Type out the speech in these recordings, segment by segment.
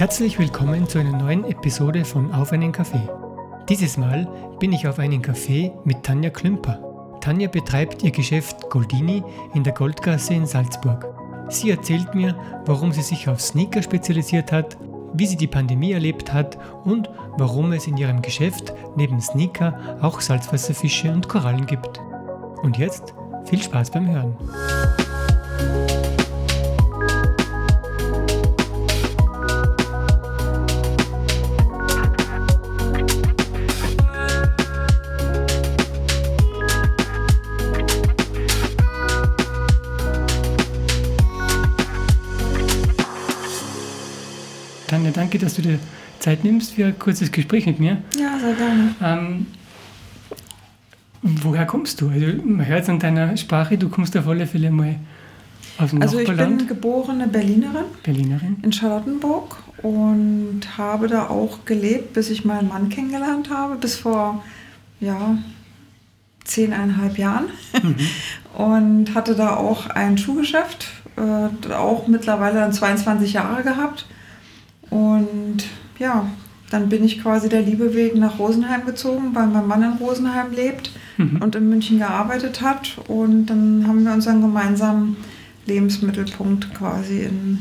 Herzlich willkommen zu einer neuen Episode von Auf einen Kaffee. Dieses Mal bin ich auf einen Kaffee mit Tanja Klümper. Tanja betreibt ihr Geschäft Goldini in der Goldgasse in Salzburg. Sie erzählt mir, warum sie sich auf Sneaker spezialisiert hat, wie sie die Pandemie erlebt hat und warum es in ihrem Geschäft neben Sneaker auch Salzwasserfische und Korallen gibt. Und jetzt viel Spaß beim Hören. Dass du dir Zeit nimmst für ein kurzes Gespräch mit mir. Ja, sehr gerne. Ähm, woher kommst du? Also, man hört es an deiner Sprache, du kommst auf alle Fälle mal aus dem Also ich bin geborene Berlinerin Berlinerin. in Charlottenburg und habe da auch gelebt, bis ich meinen Mann kennengelernt habe, bis vor ja, zehneinhalb Jahren. Und hatte da auch ein Schuhgeschäft, äh, auch mittlerweile dann 22 Jahre gehabt. Und ja, dann bin ich quasi der Liebe wegen nach Rosenheim gezogen, weil mein Mann in Rosenheim lebt und in München gearbeitet hat. Und dann haben wir unseren gemeinsamen Lebensmittelpunkt quasi in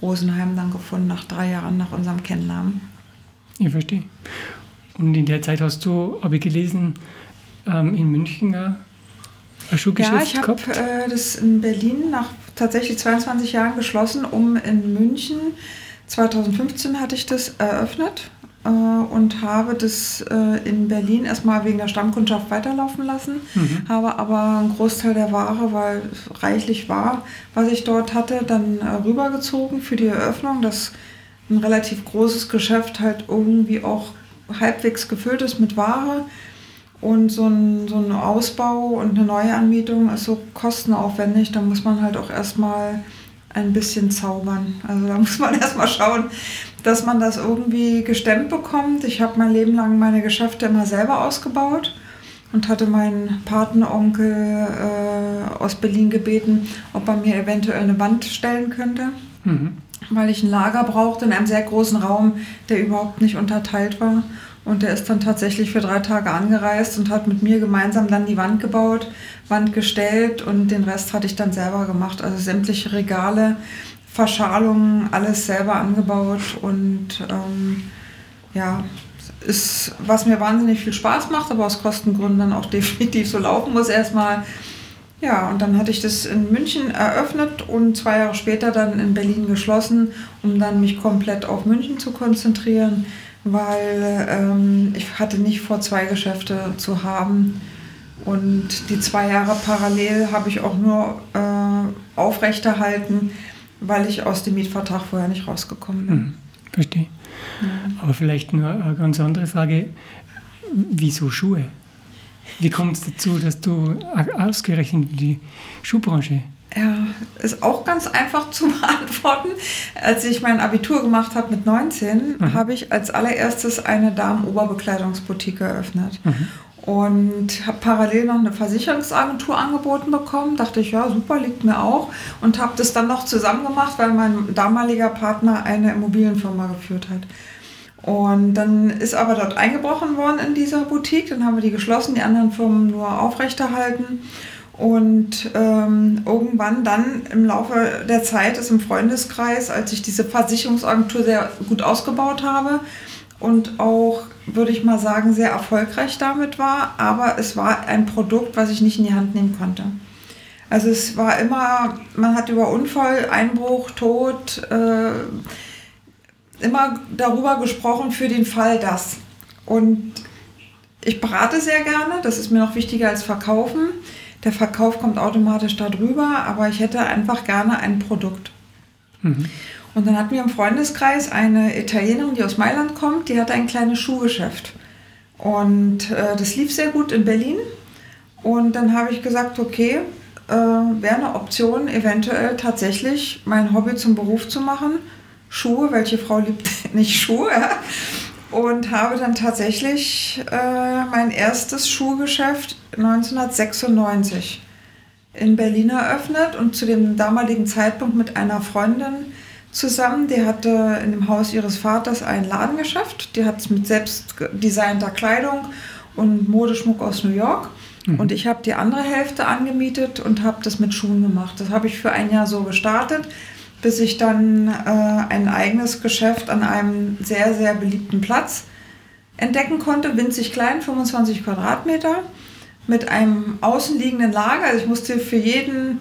Rosenheim dann gefunden, nach drei Jahren nach unserem Kennenlernen. Ich verstehe. Und in der Zeit hast du, habe ich gelesen, ähm, in München ein Schuhgeschäft Ja, ich habe äh, das in Berlin nach tatsächlich 22 Jahren geschlossen, um in München, 2015 hatte ich das eröffnet äh, und habe das äh, in Berlin erstmal wegen der Stammkundschaft weiterlaufen lassen, Mhm. habe aber einen Großteil der Ware, weil es reichlich war, was ich dort hatte, dann äh, rübergezogen für die Eröffnung, dass ein relativ großes Geschäft halt irgendwie auch halbwegs gefüllt ist mit Ware. Und so ein, so ein Ausbau und eine Neuanmietung ist so kostenaufwendig. Da muss man halt auch erstmal ein bisschen zaubern. Also da muss man erstmal schauen, dass man das irgendwie gestemmt bekommt. Ich habe mein Leben lang meine Geschäfte immer selber ausgebaut und hatte meinen Patenonkel äh, aus Berlin gebeten, ob er mir eventuell eine Wand stellen könnte Mhm. weil ich ein Lager brauchte in einem sehr großen Raum, der überhaupt nicht unterteilt war. Und der ist dann tatsächlich für drei Tage angereist und hat mit mir gemeinsam dann die Wand gebaut, Wand gestellt und den Rest hatte ich dann selber gemacht. Also sämtliche Regale, Verschalungen, alles selber angebaut und ähm, ja, ist, was mir wahnsinnig viel Spaß macht, aber aus Kostengründen dann auch definitiv so laufen muss erstmal. Ja, und dann hatte ich das in München eröffnet und zwei Jahre später dann in Berlin geschlossen, um dann mich komplett auf München zu konzentrieren, weil ähm, ich hatte nicht vor, zwei Geschäfte zu haben. Und die zwei Jahre parallel habe ich auch nur äh, aufrechterhalten, weil ich aus dem Mietvertrag vorher nicht rausgekommen bin. Mhm. Verstehe. Aber vielleicht nur eine ganz andere Frage. Wieso Schuhe? Wie kommt es dazu, dass du ausgerechnet in die Schuhbranche? Ja, ist auch ganz einfach zu beantworten. Als ich mein Abitur gemacht habe mit 19, Mhm. habe ich als allererstes eine Damen-Oberbekleidungsboutique eröffnet. Und habe parallel noch eine Versicherungsagentur angeboten bekommen. Dachte ich, ja, super, liegt mir auch. Und habe das dann noch zusammen gemacht, weil mein damaliger Partner eine Immobilienfirma geführt hat. Und dann ist aber dort eingebrochen worden in dieser Boutique. Dann haben wir die geschlossen, die anderen Firmen nur aufrechterhalten. Und ähm, irgendwann dann im Laufe der Zeit ist im Freundeskreis, als ich diese Versicherungsagentur sehr gut ausgebaut habe und auch, würde ich mal sagen, sehr erfolgreich damit war, aber es war ein Produkt, was ich nicht in die Hand nehmen konnte. Also es war immer, man hat über Unfall, Einbruch, Tod, äh, immer darüber gesprochen für den Fall das. Und ich berate sehr gerne, das ist mir noch wichtiger als Verkaufen. Der Verkauf kommt automatisch darüber, aber ich hätte einfach gerne ein Produkt. Und dann hatten wir im Freundeskreis eine Italienerin, die aus Mailand kommt, die hatte ein kleines Schuhgeschäft. Und äh, das lief sehr gut in Berlin. Und dann habe ich gesagt, okay, äh, wäre eine Option, eventuell tatsächlich mein Hobby zum Beruf zu machen. Schuhe, welche Frau liebt nicht Schuhe? Und habe dann tatsächlich äh, mein erstes Schuhgeschäft 1996 in Berlin eröffnet und zu dem damaligen Zeitpunkt mit einer Freundin zusammen. Die hatte in dem Haus ihres Vaters ein Ladengeschäft. Die hat mit selbst designter Kleidung und Modeschmuck aus New York. Mhm. Und ich habe die andere Hälfte angemietet und habe das mit Schuhen gemacht. Das habe ich für ein Jahr so gestartet, bis ich dann äh, ein eigenes Geschäft an einem sehr, sehr beliebten Platz entdecken konnte. Winzig klein, 25 Quadratmeter, mit einem außenliegenden Lager. Also ich musste für jeden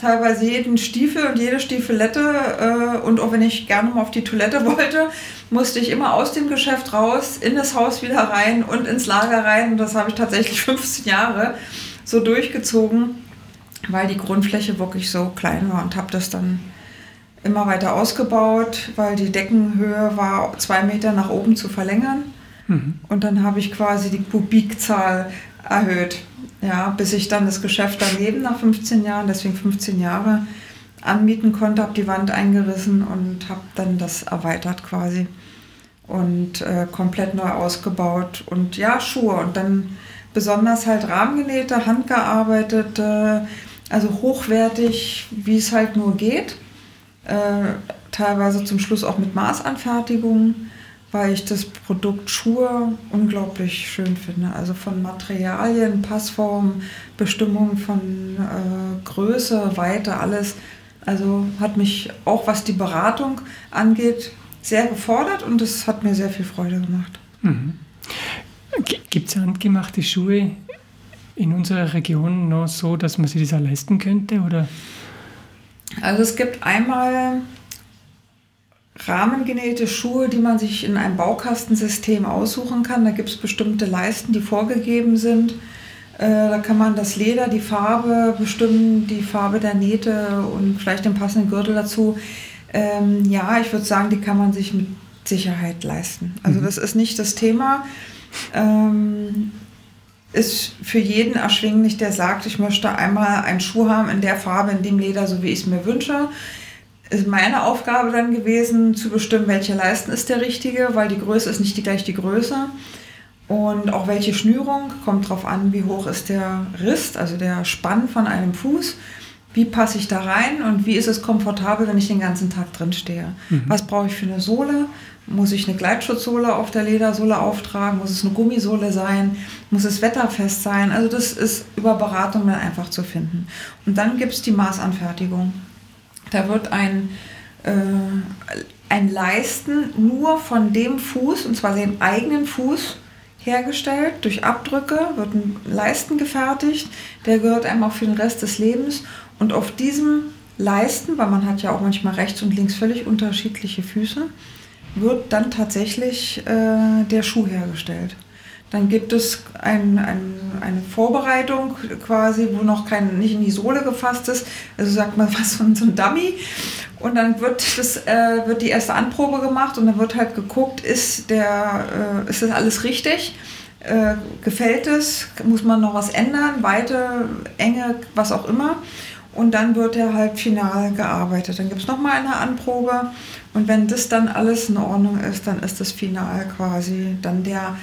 teilweise jeden Stiefel und jede Stiefelette äh, und auch wenn ich gerne mal auf die Toilette wollte, musste ich immer aus dem Geschäft raus, in das Haus wieder rein und ins Lager rein. Und das habe ich tatsächlich 15 Jahre so durchgezogen, weil die Grundfläche wirklich so klein war und habe das dann immer weiter ausgebaut, weil die Deckenhöhe war zwei Meter nach oben zu verlängern. Mhm. Und dann habe ich quasi die Kubikzahl erhöht. Ja, bis ich dann das Geschäft daneben nach 15 Jahren, deswegen 15 Jahre, anmieten konnte, habe die Wand eingerissen und habe dann das erweitert quasi und äh, komplett neu ausgebaut. Und ja, Schuhe und dann besonders halt rahmengenähte, handgearbeitete, also hochwertig, wie es halt nur geht. Äh, teilweise zum Schluss auch mit Maßanfertigung weil ich das Produkt Schuhe unglaublich schön finde. Also von Materialien, Passform, Bestimmung von äh, Größe, Weite, alles. Also hat mich auch was die Beratung angeht sehr gefordert und es hat mir sehr viel Freude gemacht. Mhm. Gibt es handgemachte Schuhe in unserer Region noch so, dass man sich das leisten könnte? Oder? Also es gibt einmal rahmengenähte Schuhe, die man sich in einem Baukastensystem aussuchen kann. Da gibt es bestimmte Leisten, die vorgegeben sind. Äh, da kann man das Leder, die Farbe bestimmen, die Farbe der Nähte und vielleicht den passenden Gürtel dazu. Ähm, ja, ich würde sagen, die kann man sich mit Sicherheit leisten. Also mhm. das ist nicht das Thema. Ähm, ist für jeden erschwinglich, der sagt, ich möchte einmal einen Schuh haben in der Farbe, in dem Leder, so wie ich es mir wünsche ist meine Aufgabe dann gewesen, zu bestimmen, welcher Leisten ist der richtige, weil die Größe ist nicht die gleich die Größe. Und auch welche Schnürung, kommt darauf an, wie hoch ist der Rist, also der Spann von einem Fuß. Wie passe ich da rein und wie ist es komfortabel, wenn ich den ganzen Tag drin stehe? Mhm. Was brauche ich für eine Sohle? Muss ich eine Gleitschutzsohle auf der Ledersohle auftragen? Muss es eine Gummisohle sein? Muss es wetterfest sein? Also das ist über Beratung dann einfach zu finden. Und dann gibt es die Maßanfertigung. Da wird ein, äh, ein Leisten nur von dem Fuß, und zwar dem eigenen Fuß, hergestellt. Durch Abdrücke wird ein Leisten gefertigt. Der gehört einem auch für den Rest des Lebens. Und auf diesem Leisten, weil man hat ja auch manchmal rechts und links völlig unterschiedliche Füße, wird dann tatsächlich äh, der Schuh hergestellt. Dann gibt es ein, ein, eine Vorbereitung quasi, wo noch kein, nicht in die Sohle gefasst ist. Also sagt man was von so ein Dummy. Und dann wird, das, äh, wird die erste Anprobe gemacht und dann wird halt geguckt, ist, der, äh, ist das alles richtig? Äh, gefällt es? Muss man noch was ändern? Weite, Enge, was auch immer. Und dann wird er halt final gearbeitet. Dann gibt es nochmal eine Anprobe. Und wenn das dann alles in Ordnung ist, dann ist das final quasi dann der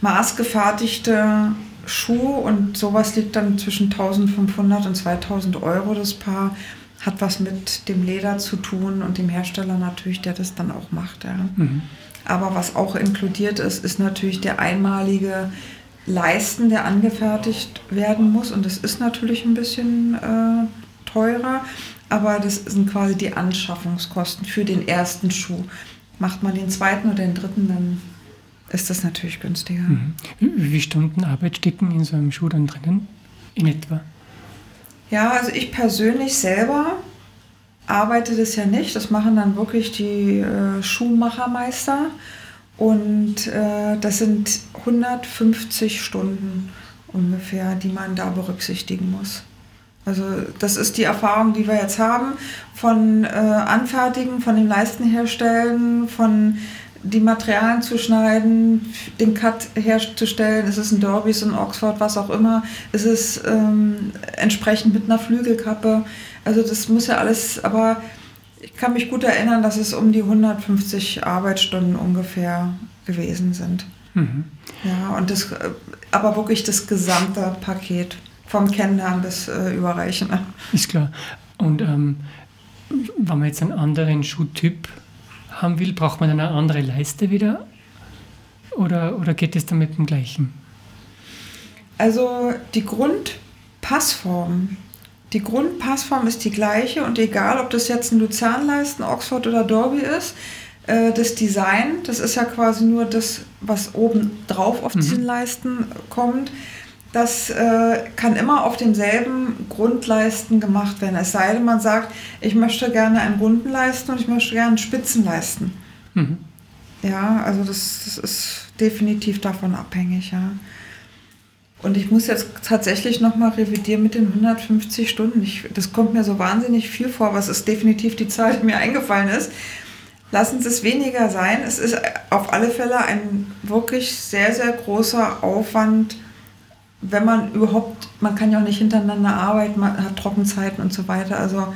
maßgefertigte Schuh und sowas liegt dann zwischen 1500 und 2000 Euro das Paar. Hat was mit dem Leder zu tun und dem Hersteller natürlich, der das dann auch macht. Ja. Mhm. Aber was auch inkludiert ist, ist natürlich der einmalige Leisten, der angefertigt werden muss. Und das ist natürlich ein bisschen äh, teurer, aber das sind quasi die Anschaffungskosten für den ersten Schuh. Macht man den zweiten oder den dritten, dann ist das natürlich günstiger. Mhm. Wie viele Stunden Arbeit stecken in so einem Schuh dann drinnen? In etwa? Ja, also ich persönlich selber arbeite das ja nicht. Das machen dann wirklich die äh, Schuhmachermeister. Und äh, das sind 150 Stunden ungefähr, die man da berücksichtigen muss. Also das ist die Erfahrung, die wir jetzt haben von äh, Anfertigen, von dem Leisten herstellen, von die Materialien zu schneiden, den Cut herzustellen, ist es ein Derby, ist es ein Oxford, was auch immer, ist es ähm, entsprechend mit einer Flügelkappe. Also das muss ja alles, aber ich kann mich gut erinnern, dass es um die 150 Arbeitsstunden ungefähr gewesen sind. Mhm. Ja, und das, aber wirklich das gesamte Paket, vom Kennenlernen bis äh, Überreichen. Ist klar. Und ähm, wenn man jetzt einen anderen Schuhtyp haben will, braucht man dann eine andere Leiste wieder? Oder, oder geht es dann mit dem gleichen? Also die Grundpassform, die Grundpassform ist die gleiche und egal, ob das jetzt ein Luzernleisten, Oxford oder Derby ist, äh, das Design, das ist ja quasi nur das, was oben drauf auf mhm. diesen Leisten kommt. Das äh, kann immer auf demselben Grundleisten gemacht werden. Es sei denn, man sagt, ich möchte gerne einen runden Leisten und ich möchte gerne einen Spitzenleisten. Mhm. Ja, also das, das ist definitiv davon abhängig, ja. Und ich muss jetzt tatsächlich nochmal revidieren mit den 150 Stunden. Ich, das kommt mir so wahnsinnig viel vor, was ist definitiv die Zahl, die mir eingefallen ist. Lassen Sie es weniger sein. Es ist auf alle Fälle ein wirklich sehr, sehr großer Aufwand, wenn man überhaupt, man kann ja auch nicht hintereinander arbeiten, man hat Trockenzeiten und so weiter. Also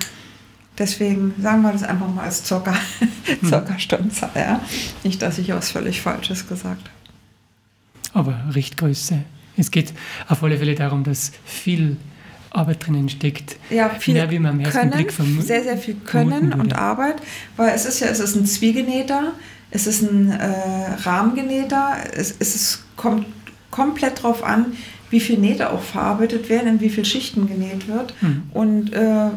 deswegen sagen wir das einfach mal als Zucker, hm. Zuckerstundenzahl. Ja? Nicht, dass ich was völlig Falsches gesagt habe. Aber Richtgröße es geht auf alle Fälle darum, dass viel Arbeit drinnen steckt. Ja, viel mehr, wie man im können, Blick vermutet. Sehr, sehr viel Können und Arbeit, weil es ist ja, es ist ein Zwiegenähter, es ist ein äh, Rahmengenähter, es, es ist, kommt komplett darauf an, wie viel Nähte auch verarbeitet werden, in wie viele Schichten genäht wird. Mhm. Und äh,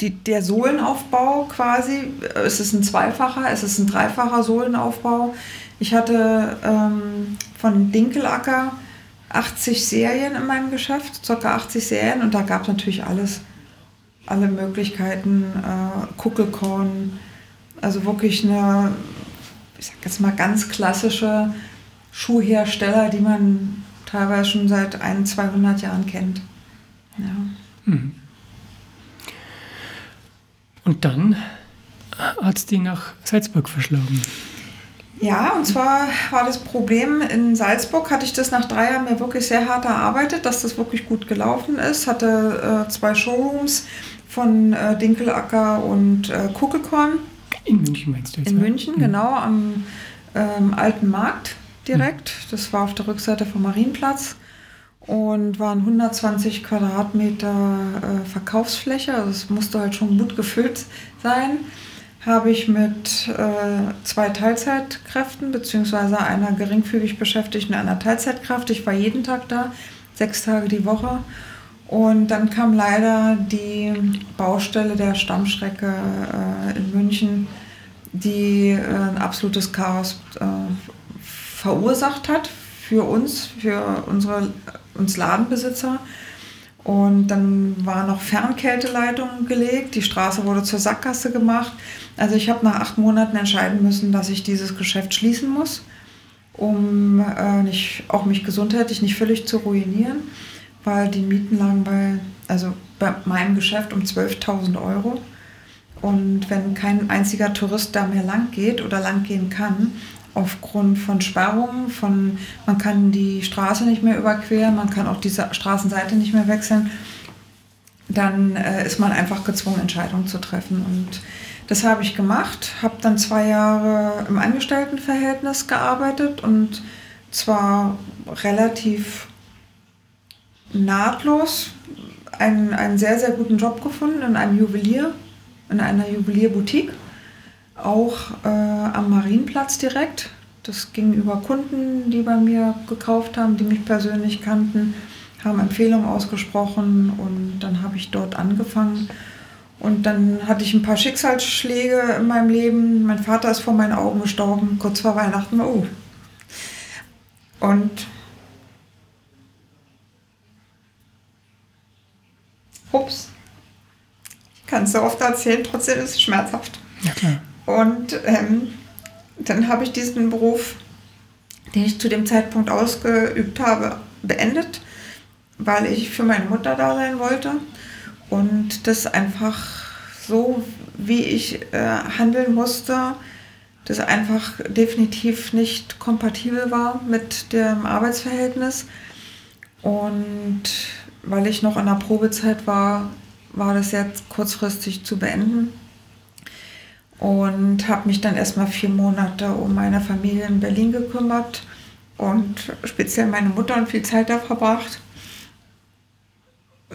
die, der Sohlenaufbau quasi, es ist ein zweifacher, es ist ein dreifacher Sohlenaufbau. Ich hatte ähm, von Dinkelacker 80 Serien in meinem Geschäft, ca. 80 Serien und da gab es natürlich alles, alle Möglichkeiten, äh, Kuckelkorn, also wirklich eine, ich sag jetzt mal ganz klassische Schuhhersteller, die man teilweise schon seit ein, 200 Jahren kennt. Ja. Mhm. Und dann hat es die nach Salzburg verschlagen. Ja, und zwar war das Problem, in Salzburg hatte ich das nach drei Jahren mir wirklich sehr hart erarbeitet, dass das wirklich gut gelaufen ist. Hatte äh, zwei Showrooms von äh, Dinkelacker und äh, Kuckelkorn. In München meinst du jetzt? In ja? München, mhm. genau, am ähm, Alten Markt direkt. Mhm. Das war auf der Rückseite vom Marienplatz und waren 120 Quadratmeter äh, Verkaufsfläche. Also es musste halt schon gut gefüllt sein habe ich mit äh, zwei Teilzeitkräften beziehungsweise einer geringfügig Beschäftigten einer Teilzeitkraft. Ich war jeden Tag da, sechs Tage die Woche. Und dann kam leider die Baustelle der Stammstrecke äh, in München, die äh, ein absolutes Chaos äh, verursacht hat für uns, für unsere, uns Ladenbesitzer. Und dann war noch Fernkälteleitung gelegt, die Straße wurde zur Sackgasse gemacht. Also ich habe nach acht Monaten entscheiden müssen, dass ich dieses Geschäft schließen muss, um äh, nicht, auch mich gesundheitlich nicht völlig zu ruinieren, weil die Mieten lagen bei, also bei meinem Geschäft um 12.000 Euro. Und wenn kein einziger Tourist da mehr lang geht oder lang gehen kann, aufgrund von Sperrungen, von man kann die Straße nicht mehr überqueren, man kann auch die Straßenseite nicht mehr wechseln, dann äh, ist man einfach gezwungen, Entscheidungen zu treffen. Und das habe ich gemacht, habe dann zwei Jahre im Angestelltenverhältnis gearbeitet und zwar relativ nahtlos einen, einen sehr, sehr guten Job gefunden in einem Juwelier, in einer Juwelierboutique auch äh, am Marienplatz direkt. Das ging über Kunden, die bei mir gekauft haben, die mich persönlich kannten, haben Empfehlungen ausgesprochen und dann habe ich dort angefangen. Und dann hatte ich ein paar Schicksalsschläge in meinem Leben. Mein Vater ist vor meinen Augen gestorben, kurz vor Weihnachten. Oh. Und ups, ich kann es so oft erzählen, trotzdem ist es schmerzhaft. Ja. Und ähm, dann habe ich diesen Beruf, den ich zu dem Zeitpunkt ausgeübt habe, beendet, weil ich für meine Mutter da sein wollte und das einfach so, wie ich äh, handeln musste, das einfach definitiv nicht kompatibel war mit dem Arbeitsverhältnis. Und weil ich noch in der Probezeit war, war das jetzt kurzfristig zu beenden und habe mich dann erstmal vier Monate um meine Familie in Berlin gekümmert und speziell meine Mutter und viel Zeit da verbracht.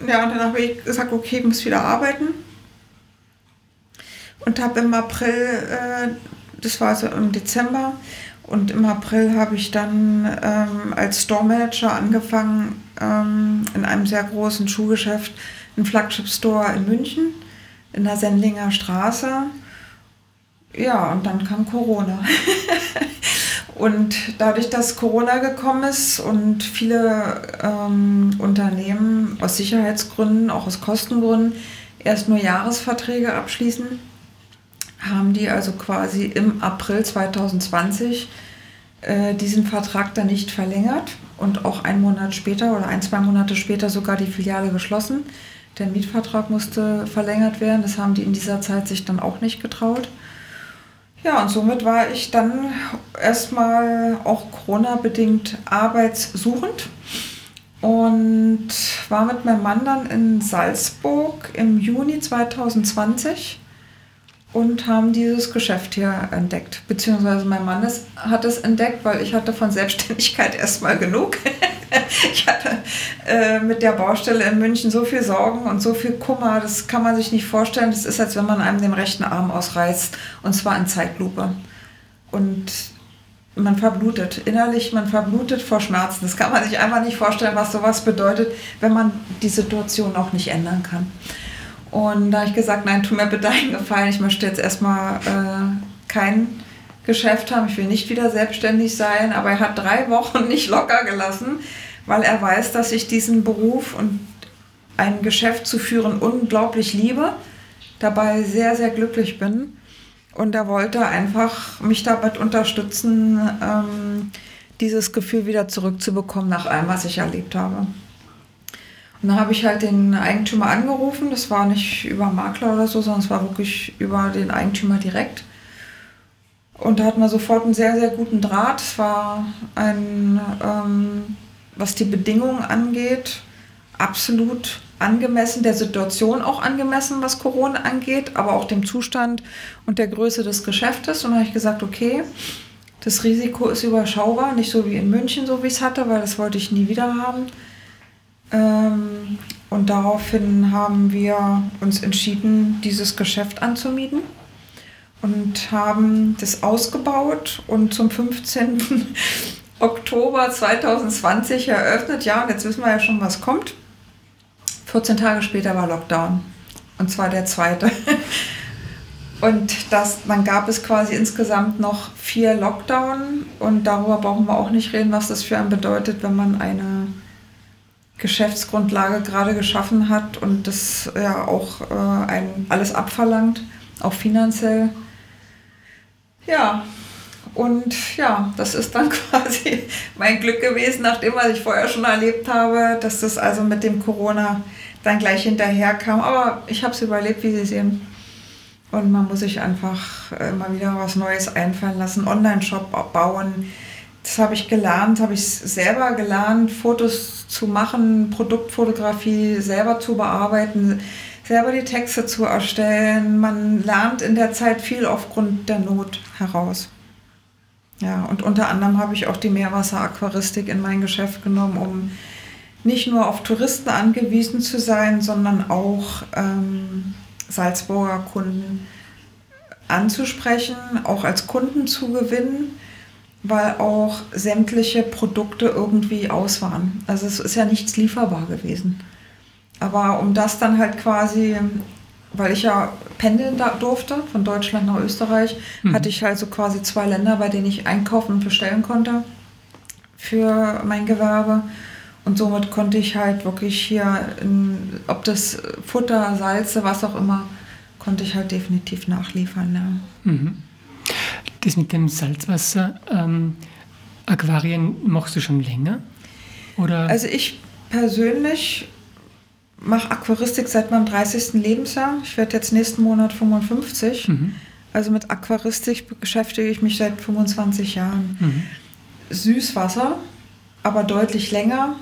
Ja, und dann habe ich gesagt, okay, ich muss wieder arbeiten. und habe im April, äh, das war so im Dezember, und im April habe ich dann ähm, als Store Manager angefangen ähm, in einem sehr großen Schuhgeschäft, ein Flagship Store in München, in der Sendlinger Straße. Ja, und dann kam Corona. und dadurch, dass Corona gekommen ist und viele ähm, Unternehmen aus Sicherheitsgründen, auch aus Kostengründen, erst nur Jahresverträge abschließen, haben die also quasi im April 2020 äh, diesen Vertrag dann nicht verlängert und auch einen Monat später oder ein, zwei Monate später sogar die Filiale geschlossen. Der Mietvertrag musste verlängert werden. Das haben die in dieser Zeit sich dann auch nicht getraut. Ja, und somit war ich dann erstmal auch Corona-bedingt arbeitssuchend und war mit meinem Mann dann in Salzburg im Juni 2020 und haben dieses Geschäft hier entdeckt. Beziehungsweise mein Mann ist, hat es entdeckt, weil ich hatte von Selbstständigkeit erstmal genug. ich hatte äh, mit der Baustelle in München so viel Sorgen und so viel Kummer, das kann man sich nicht vorstellen. Das ist, als wenn man einem den rechten Arm ausreißt und zwar in Zeitlupe. Und man verblutet innerlich, man verblutet vor Schmerzen. Das kann man sich einfach nicht vorstellen, was sowas bedeutet, wenn man die Situation auch nicht ändern kann. Und da habe ich gesagt, nein, tu mir bitte einen Gefallen, ich möchte jetzt erstmal äh, kein Geschäft haben, ich will nicht wieder selbstständig sein, aber er hat drei Wochen nicht locker gelassen, weil er weiß, dass ich diesen Beruf und ein Geschäft zu führen unglaublich liebe, dabei sehr, sehr glücklich bin. Und er wollte einfach mich damit unterstützen, ähm, dieses Gefühl wieder zurückzubekommen nach allem, was ich erlebt habe. Und dann habe ich halt den Eigentümer angerufen. Das war nicht über Makler oder so, sondern es war wirklich über den Eigentümer direkt. Und da hatten wir sofort einen sehr, sehr guten Draht. Es war ein, ähm, was die Bedingungen angeht, absolut angemessen, der Situation auch angemessen, was Corona angeht, aber auch dem Zustand und der Größe des Geschäftes. Und dann habe ich gesagt, okay, das Risiko ist überschaubar, nicht so wie in München, so wie ich es hatte, weil das wollte ich nie wieder haben. Ähm, und daraufhin haben wir uns entschieden, dieses Geschäft anzumieten und haben das ausgebaut und zum 15. Oktober 2020 eröffnet. Ja, und jetzt wissen wir ja schon, was kommt. 14 Tage später war Lockdown. Und zwar der zweite. Und das, dann gab es quasi insgesamt noch vier Lockdown. Und darüber brauchen wir auch nicht reden, was das für einen bedeutet, wenn man eine Geschäftsgrundlage gerade geschaffen hat und das ja auch äh, ein, alles abverlangt, auch finanziell. Ja, und ja, das ist dann quasi mein Glück gewesen, nachdem was ich vorher schon erlebt habe, dass das also mit dem Corona dann gleich hinterher kam. Aber ich habe es überlebt, wie Sie sehen. Und man muss sich einfach immer wieder was Neues einfallen lassen, Online-Shop bauen, das habe ich gelernt, habe ich selber gelernt, Fotos zu machen, Produktfotografie selber zu bearbeiten, selber die Texte zu erstellen. Man lernt in der Zeit viel aufgrund der Not heraus. Ja, und unter anderem habe ich auch die Meerwasseraquaristik in mein Geschäft genommen, um nicht nur auf Touristen angewiesen zu sein, sondern auch ähm, Salzburger Kunden anzusprechen, auch als Kunden zu gewinnen weil auch sämtliche Produkte irgendwie aus waren. Also es ist ja nichts lieferbar gewesen. Aber um das dann halt quasi, weil ich ja pendeln durfte, von Deutschland nach Österreich, mhm. hatte ich halt so quasi zwei Länder, bei denen ich einkaufen und bestellen konnte für mein Gewerbe. Und somit konnte ich halt wirklich hier, in, ob das Futter, Salze, was auch immer, konnte ich halt definitiv nachliefern. Ja. Mhm. Das mit dem Salzwasser, ähm, Aquarien machst du schon länger? Oder? Also ich persönlich mache Aquaristik seit meinem 30. Lebensjahr. Ich werde jetzt nächsten Monat 55. Mhm. Also mit Aquaristik beschäftige ich mich seit 25 Jahren. Mhm. Süßwasser, aber deutlich länger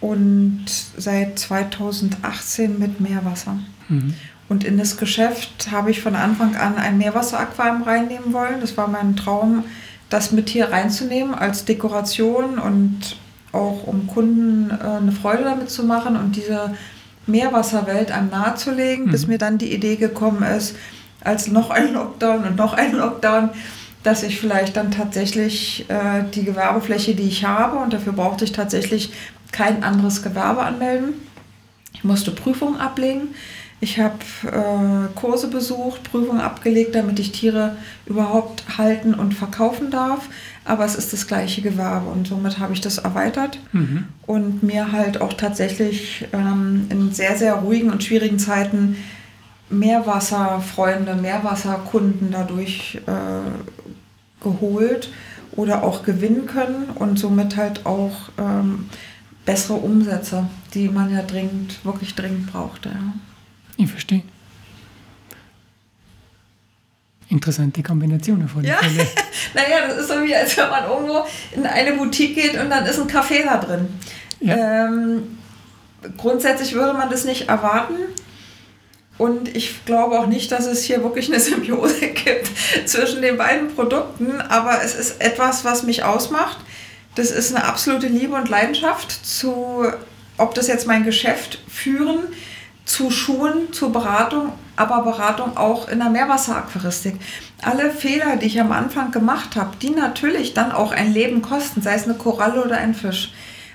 und seit 2018 mit Meerwasser. Mhm. Und in das Geschäft habe ich von Anfang an ein Meerwasseraquarium reinnehmen wollen. Das war mein Traum, das mit hier reinzunehmen als Dekoration und auch um Kunden äh, eine Freude damit zu machen und diese Meerwasserwelt einem nahezulegen, mhm. bis mir dann die Idee gekommen ist, als noch ein Lockdown und noch ein Lockdown, dass ich vielleicht dann tatsächlich äh, die Gewerbefläche, die ich habe, und dafür brauchte ich tatsächlich kein anderes Gewerbe anmelden. Ich musste Prüfungen ablegen. Ich habe äh, Kurse besucht, Prüfungen abgelegt, damit ich Tiere überhaupt halten und verkaufen darf. Aber es ist das gleiche Gewerbe und somit habe ich das erweitert mhm. und mir halt auch tatsächlich ähm, in sehr, sehr ruhigen und schwierigen Zeiten Meerwasserfreunde, Meerwasserkunden dadurch äh, geholt oder auch gewinnen können und somit halt auch ähm, bessere Umsätze, die man ja dringend, wirklich dringend braucht. Ja. Ich verstehe. Interessante Kombination alle ja. Naja, das ist so wie, als wenn man irgendwo in eine Boutique geht und dann ist ein Kaffee da drin. Ja. Ähm, grundsätzlich würde man das nicht erwarten. Und ich glaube auch nicht, dass es hier wirklich eine Symbiose gibt zwischen den beiden Produkten, aber es ist etwas, was mich ausmacht. Das ist eine absolute Liebe und Leidenschaft zu, ob das jetzt mein Geschäft führen, zu Schulen, zur Beratung, aber Beratung auch in der Meerwasseraquaristik. Alle Fehler, die ich am Anfang gemacht habe, die natürlich dann auch ein Leben kosten, sei es eine Koralle oder ein Fisch.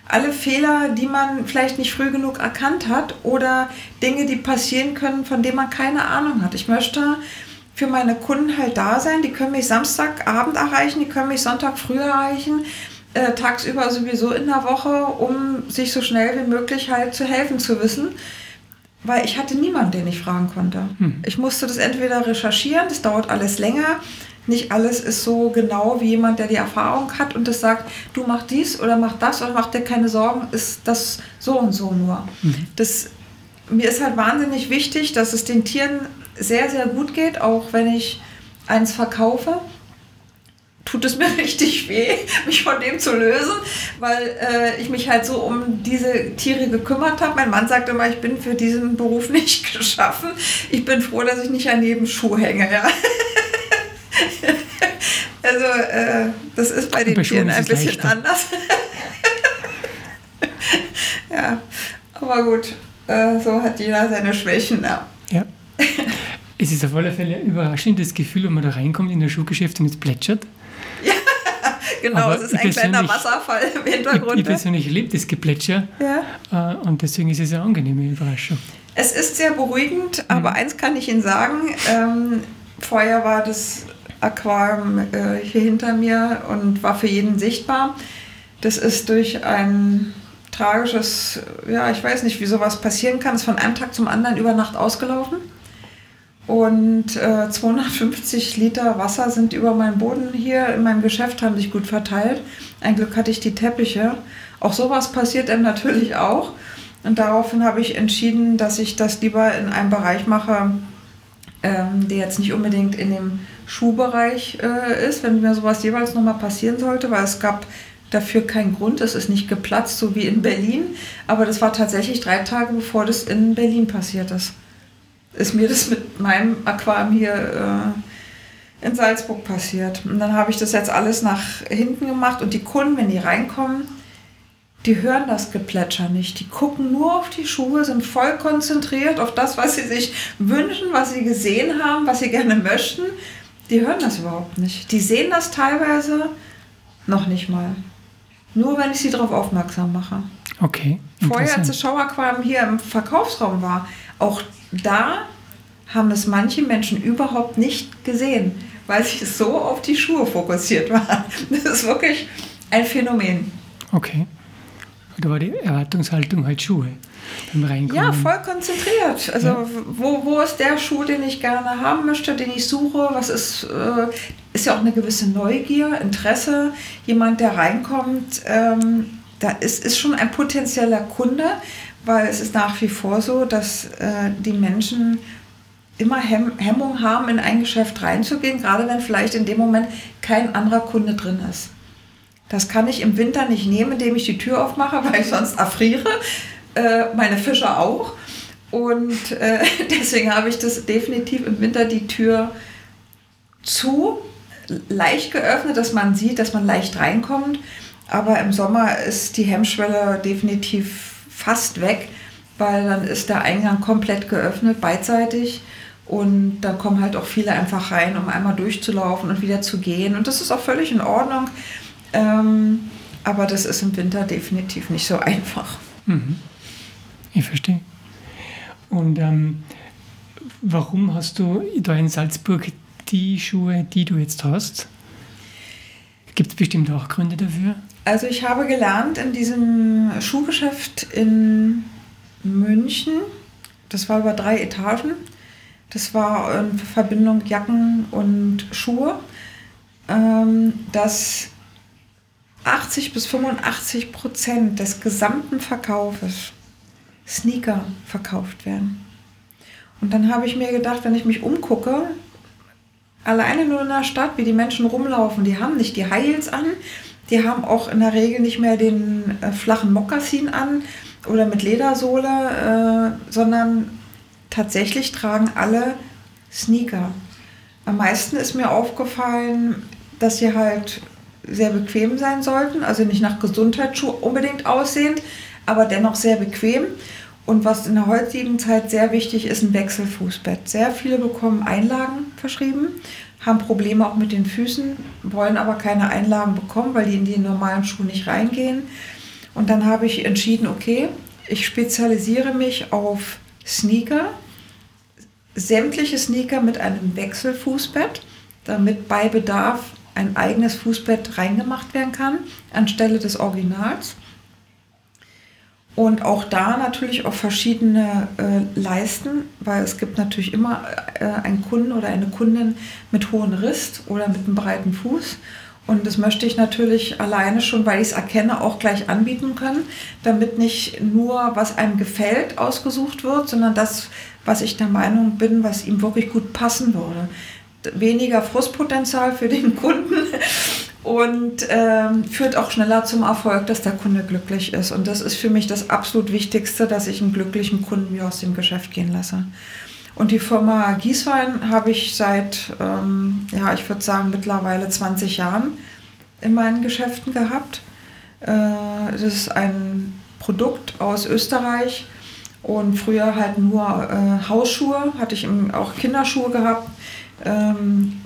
Alle Fehler, die man vielleicht nicht früh genug erkannt hat oder Dinge, die passieren können, von denen man keine Ahnung hat. Ich möchte für meine Kunden halt da sein. Die können mich Samstagabend erreichen, die können mich Sonntag früh erreichen, äh, tagsüber sowieso in der Woche, um sich so schnell wie möglich halt zu helfen zu wissen weil ich hatte niemanden, den ich fragen konnte. Hm. Ich musste das entweder recherchieren, das dauert alles länger. Nicht alles ist so genau wie jemand, der die Erfahrung hat und das sagt, du mach dies oder mach das oder mach dir keine Sorgen, ist das so und so nur. Hm. Das, mir ist halt wahnsinnig wichtig, dass es den Tieren sehr, sehr gut geht, auch wenn ich eins verkaufe tut es mir richtig weh, mich von dem zu lösen, weil äh, ich mich halt so um diese Tiere gekümmert habe. Mein Mann sagt immer, ich bin für diesen Beruf nicht geschaffen. Ich bin froh, dass ich nicht an jedem Schuh hänge. Ja. also äh, das ist bei den bei Tieren ein bisschen leichter. anders. ja, aber gut, äh, so hat jeder seine Schwächen. Ja. ja. Es ist auf alle Fälle ein überraschendes Gefühl, wenn man da reinkommt in das Schuhgeschäft und es plätschert. Genau, Aber es ist ein kleiner Wasserfall im Hintergrund. Ich, ich persönlich liebe das Geplätscher ja. Äh, und deswegen ist es eine angenehme Überraschung. Es ist sehr beruhigend, aber mhm. eins kann ich Ihnen sagen, ähm, vorher war das Aquarium äh, hier hinter mir und war für jeden sichtbar. Das ist durch ein tragisches, ja, ich weiß nicht, wie sowas passieren kann, ist von einem Tag zum anderen über Nacht ausgelaufen. Und äh, 250 Liter Wasser sind über meinen Boden hier in meinem Geschäft, haben sich gut verteilt. Ein Glück hatte ich die Teppiche. Auch sowas passiert dann natürlich auch. Und daraufhin habe ich entschieden, dass ich das lieber in einem Bereich mache, ähm, der jetzt nicht unbedingt in dem Schuhbereich äh, ist, wenn mir sowas jeweils nochmal passieren sollte, weil es gab dafür keinen Grund. Es ist nicht geplatzt, so wie in Berlin. Aber das war tatsächlich drei Tage, bevor das in Berlin passiert ist ist mir das mit meinem Aquarium hier äh, in Salzburg passiert. Und dann habe ich das jetzt alles nach hinten gemacht und die Kunden, wenn die reinkommen, die hören das Geplätscher nicht. Die gucken nur auf die Schuhe, sind voll konzentriert auf das, was sie sich wünschen, was sie gesehen haben, was sie gerne möchten. Die hören das überhaupt nicht. Die sehen das teilweise noch nicht mal. Nur wenn ich sie darauf aufmerksam mache. Okay. Vorher, als das Schauaquarium hier im Verkaufsraum war, auch da haben es manche Menschen überhaupt nicht gesehen, weil sie so auf die Schuhe fokussiert waren. Das ist wirklich ein Phänomen. Okay. Da war die Erwartungshaltung halt Schuhe beim Reinkommen. Ja, voll konzentriert. Also ja. wo, wo ist der Schuh, den ich gerne haben möchte, den ich suche? Was ist, äh, ist ja auch eine gewisse Neugier, Interesse. Jemand, der reinkommt, ähm, da ist, ist schon ein potenzieller Kunde, weil es ist nach wie vor so, dass äh, die Menschen immer Hemm Hemmung haben, in ein Geschäft reinzugehen, gerade wenn vielleicht in dem Moment kein anderer Kunde drin ist. Das kann ich im Winter nicht nehmen, indem ich die Tür aufmache, weil ich sonst erfriere. Äh, meine Fische auch. Und äh, deswegen habe ich das definitiv im Winter die Tür zu, leicht geöffnet, dass man sieht, dass man leicht reinkommt. Aber im Sommer ist die Hemmschwelle definitiv fast weg, weil dann ist der Eingang komplett geöffnet, beidseitig. Und da kommen halt auch viele einfach rein, um einmal durchzulaufen und wieder zu gehen. Und das ist auch völlig in Ordnung. Ähm, aber das ist im Winter definitiv nicht so einfach. Mhm. Ich verstehe. Und ähm, warum hast du da in Salzburg die Schuhe, die du jetzt hast? Gibt es bestimmt auch Gründe dafür? Also ich habe gelernt in diesem Schuhgeschäft in München, das war über drei Etagen, das war in Verbindung Jacken und Schuhe, ähm, dass 80 bis 85 Prozent des gesamten Verkaufes Sneaker verkauft werden. Und dann habe ich mir gedacht, wenn ich mich umgucke, alleine nur in der Stadt, wie die Menschen rumlaufen, die haben nicht die Heels an, die haben auch in der Regel nicht mehr den äh, flachen Mokassin an oder mit Ledersohle, äh, sondern tatsächlich tragen alle Sneaker. Am meisten ist mir aufgefallen, dass sie halt sehr bequem sein sollten, also nicht nach Gesundheitsschuh unbedingt aussehend, aber dennoch sehr bequem. Und was in der heutigen Zeit sehr wichtig ist, ein Wechselfußbett. Sehr viele bekommen Einlagen verschrieben, haben Probleme auch mit den Füßen, wollen aber keine Einlagen bekommen, weil die in die normalen Schuhe nicht reingehen. Und dann habe ich entschieden, okay, ich spezialisiere mich auf Sneaker, sämtliche Sneaker mit einem Wechselfußbett, damit bei Bedarf ein eigenes Fußbett reingemacht werden kann, anstelle des Originals. Und auch da natürlich auch verschiedene äh, Leisten, weil es gibt natürlich immer äh, einen Kunden oder eine Kundin mit hohem Riss oder mit einem breiten Fuß. Und das möchte ich natürlich alleine schon, weil ich es erkenne, auch gleich anbieten können, damit nicht nur, was einem gefällt, ausgesucht wird, sondern das, was ich der Meinung bin, was ihm wirklich gut passen würde weniger Frustpotenzial für den Kunden und ähm, führt auch schneller zum Erfolg, dass der Kunde glücklich ist. Und das ist für mich das absolut Wichtigste, dass ich einen glücklichen Kunden mir aus dem Geschäft gehen lasse. Und die Firma Gießwein habe ich seit, ähm, ja, ich würde sagen, mittlerweile 20 Jahren in meinen Geschäften gehabt. Äh, das ist ein Produkt aus Österreich und früher halt nur äh, Hausschuhe, hatte ich auch Kinderschuhe gehabt ähm,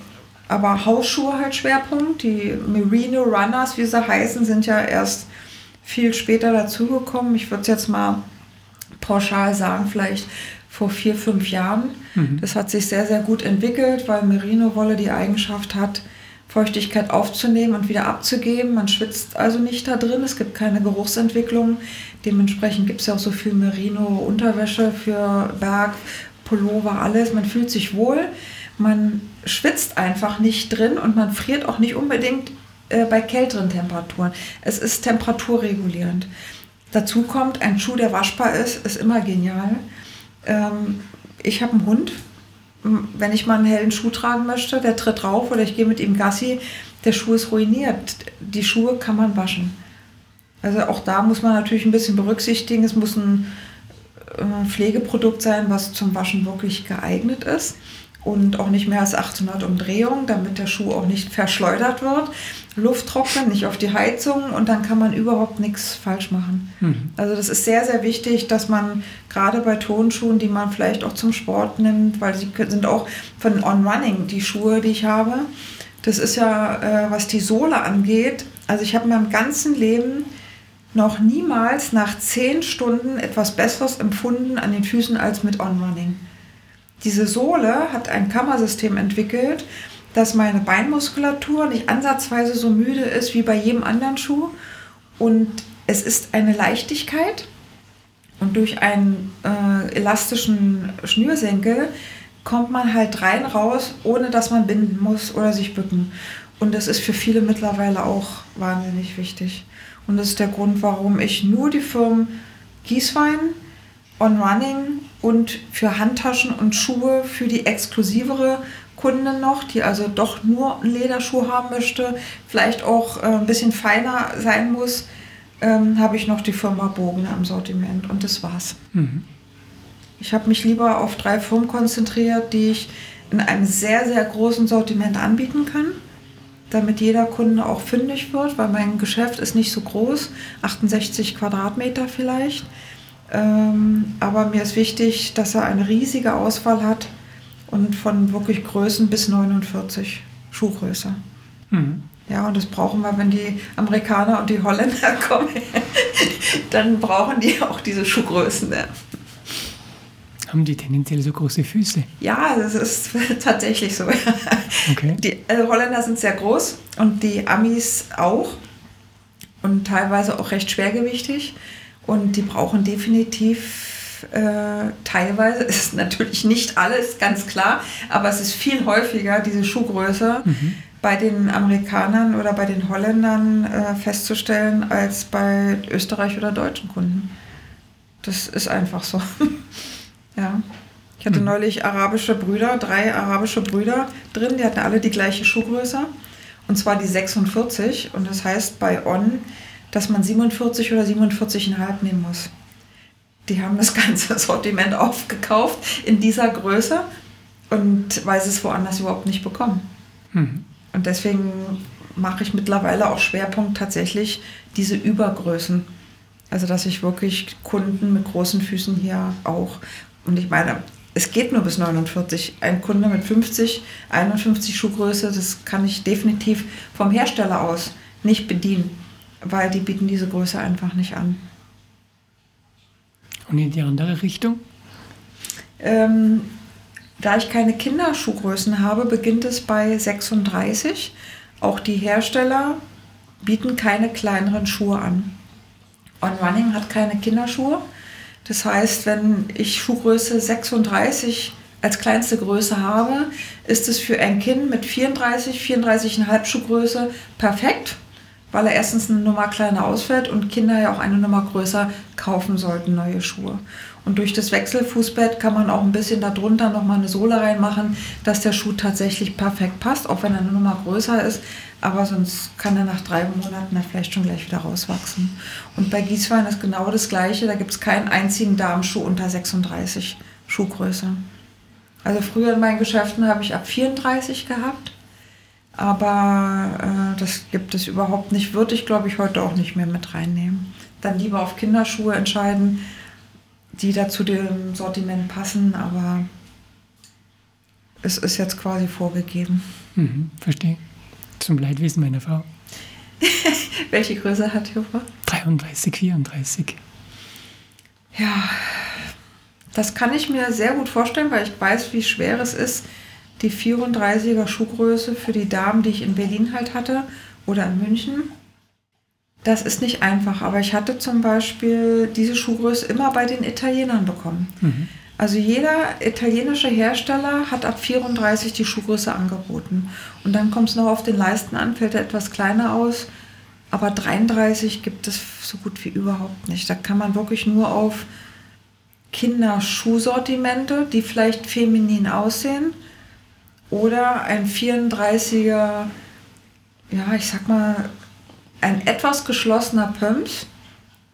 aber Hausschuhe halt Schwerpunkt. Die Merino Runners, wie sie heißen, sind ja erst viel später dazugekommen. Ich würde es jetzt mal pauschal sagen, vielleicht vor vier, fünf Jahren. Mhm. Das hat sich sehr, sehr gut entwickelt, weil Merino-Wolle die Eigenschaft hat, Feuchtigkeit aufzunehmen und wieder abzugeben. Man schwitzt also nicht da drin, es gibt keine Geruchsentwicklung. Dementsprechend gibt es ja auch so viel Merino-Unterwäsche für Berg, Pullover, alles. Man fühlt sich wohl man schwitzt einfach nicht drin und man friert auch nicht unbedingt äh, bei kälteren Temperaturen. Es ist temperaturregulierend. Dazu kommt, ein Schuh, der waschbar ist, ist immer genial. Ähm, ich habe einen Hund. Wenn ich mal einen hellen Schuh tragen möchte, der tritt drauf oder ich gehe mit ihm Gassi, der Schuh ist ruiniert. Die Schuhe kann man waschen. Also auch da muss man natürlich ein bisschen berücksichtigen. Es muss ein äh, Pflegeprodukt sein, was zum Waschen wirklich geeignet ist und auch nicht mehr als 800 Umdrehungen, damit der Schuh auch nicht verschleudert wird. Luft trocknen, nicht auf die Heizung und dann kann man überhaupt nichts falsch machen. Mhm. Also das ist sehr, sehr wichtig, dass man gerade bei Tonschuhen, die man vielleicht auch zum Sport nimmt, weil sie sind auch von On-Running, die Schuhe, die ich habe. Das ist ja, äh, was die Sohle angeht. Also ich habe in meinem ganzen Leben noch niemals nach zehn Stunden etwas Besseres empfunden an den Füßen als mit On-Running. Diese Sohle hat ein Kammersystem entwickelt, dass meine Beinmuskulatur nicht ansatzweise so müde ist wie bei jedem anderen Schuh. Und es ist eine Leichtigkeit. Und durch einen äh, elastischen Schnürsenkel kommt man halt rein raus, ohne dass man binden muss oder sich bücken. Und das ist für viele mittlerweile auch wahnsinnig wichtig. Und das ist der Grund, warum ich nur die Firmen Gießwein, On Running und für Handtaschen und Schuhe für die exklusivere Kundin noch, die also doch nur einen Lederschuh haben möchte, vielleicht auch äh, ein bisschen feiner sein muss, ähm, habe ich noch die Firma Bogen am Sortiment und das war's. Mhm. Ich habe mich lieber auf drei Firmen konzentriert, die ich in einem sehr, sehr großen Sortiment anbieten kann, damit jeder Kunde auch fündig wird, weil mein Geschäft ist nicht so groß, 68 Quadratmeter vielleicht. Ähm, aber mir ist wichtig, dass er eine riesige Auswahl hat und von wirklich Größen bis 49 Schuhgröße. Mhm. Ja, und das brauchen wir, wenn die Amerikaner und die Holländer kommen, dann brauchen die auch diese Schuhgrößen. Ja. Haben die tendenziell so große Füße? Ja, das ist tatsächlich so. Okay. Die also Holländer sind sehr groß und die Amis auch und teilweise auch recht schwergewichtig und die brauchen definitiv äh, teilweise, ist natürlich nicht alles, ganz klar, aber es ist viel häufiger, diese Schuhgröße. Mhm bei den Amerikanern oder bei den Holländern äh, festzustellen als bei Österreich oder deutschen Kunden. Das ist einfach so. ja. Ich hatte mhm. neulich arabische Brüder, drei arabische Brüder drin, die hatten alle die gleiche Schuhgröße. Und zwar die 46. Und das heißt bei On, dass man 47 oder 47,5 nehmen muss. Die haben das ganze Sortiment aufgekauft in dieser Größe und weil sie es woanders überhaupt nicht bekommen. Mhm. Und deswegen mache ich mittlerweile auch Schwerpunkt tatsächlich diese Übergrößen. Also dass ich wirklich Kunden mit großen Füßen hier auch, und ich meine, es geht nur bis 49. Ein Kunde mit 50, 51 Schuhgröße, das kann ich definitiv vom Hersteller aus nicht bedienen, weil die bieten diese Größe einfach nicht an. Und in die andere Richtung? Ähm, da ich keine Kinderschuhgrößen habe, beginnt es bei 36. Auch die Hersteller bieten keine kleineren Schuhe an. On Running hat keine Kinderschuhe. Das heißt, wenn ich Schuhgröße 36 als kleinste Größe habe, ist es für ein Kind mit 34, 34,5 Schuhgröße perfekt, weil er erstens eine Nummer kleiner ausfällt und Kinder ja auch eine Nummer größer kaufen sollten, neue Schuhe. Und durch das Wechselfußbett kann man auch ein bisschen darunter nochmal eine Sohle reinmachen, dass der Schuh tatsächlich perfekt passt, auch wenn er eine Nummer größer ist. Aber sonst kann er nach drei Monaten vielleicht schon gleich wieder rauswachsen. Und bei Gießwein ist genau das Gleiche. Da gibt es keinen einzigen Damenschuh unter 36 Schuhgröße. Also früher in meinen Geschäften habe ich ab 34 gehabt. Aber äh, das gibt es überhaupt nicht. Würde ich, glaube ich, heute auch nicht mehr mit reinnehmen. Dann lieber auf Kinderschuhe entscheiden die da zu dem Sortiment passen, aber es ist jetzt quasi vorgegeben. Mhm, verstehe. Zum Leidwesen meiner Frau. Welche Größe hat Ihre Frau? 33, 34. Ja, das kann ich mir sehr gut vorstellen, weil ich weiß, wie schwer es ist, die 34er Schuhgröße für die Damen, die ich in Berlin halt hatte oder in München, das ist nicht einfach, aber ich hatte zum Beispiel diese Schuhgröße immer bei den Italienern bekommen. Mhm. Also jeder italienische Hersteller hat ab 34 die Schuhgröße angeboten. Und dann kommt es noch auf den Leisten an, fällt er etwas kleiner aus. Aber 33 gibt es so gut wie überhaupt nicht. Da kann man wirklich nur auf Kinderschuhsortimente, die vielleicht feminin aussehen, oder ein 34er, ja, ich sag mal, ein etwas geschlossener Pumps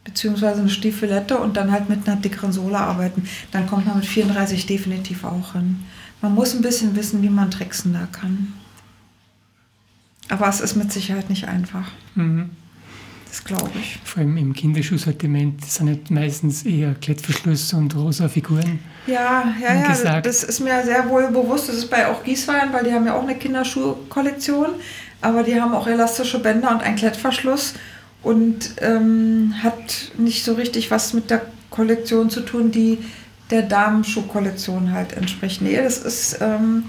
beziehungsweise eine Stiefelette und dann halt mit einer dickeren Sohle arbeiten. Dann kommt man mit 34 definitiv auch hin. Man muss ein bisschen wissen, wie man tricksen da kann. Aber es ist mit Sicherheit nicht einfach. Mhm. Das glaube ich. Vor allem im Kinderschuhsortiment sind nicht meistens eher Klettverschluss und rosa Figuren. Ja, ja, ja. Das ist mir sehr wohl bewusst. Das ist bei auch Gießwein, weil die haben ja auch eine Kinderschuhkollektion aber die haben auch elastische Bänder und einen Klettverschluss und ähm, hat nicht so richtig was mit der Kollektion zu tun, die der Damenschuhkollektion halt entspricht. Nee, das ist ähm,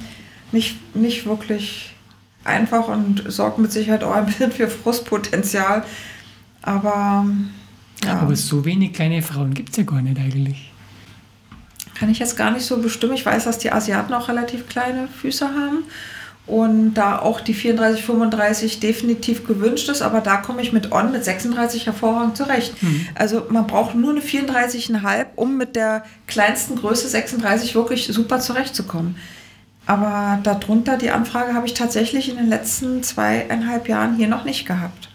nicht, nicht wirklich einfach und sorgt mit Sicherheit auch ein bisschen für Frustpotenzial. Aber ja. Aber so wenig kleine Frauen gibt es ja gar nicht eigentlich. Kann ich jetzt gar nicht so bestimmen. Ich weiß, dass die Asiaten auch relativ kleine Füße haben und da auch die 34, 35 definitiv gewünscht ist, aber da komme ich mit On mit 36 hervorragend zurecht. Mhm. Also man braucht nur eine 34,5, um mit der kleinsten Größe 36 wirklich super zurechtzukommen. Aber darunter die Anfrage habe ich tatsächlich in den letzten zweieinhalb Jahren hier noch nicht gehabt.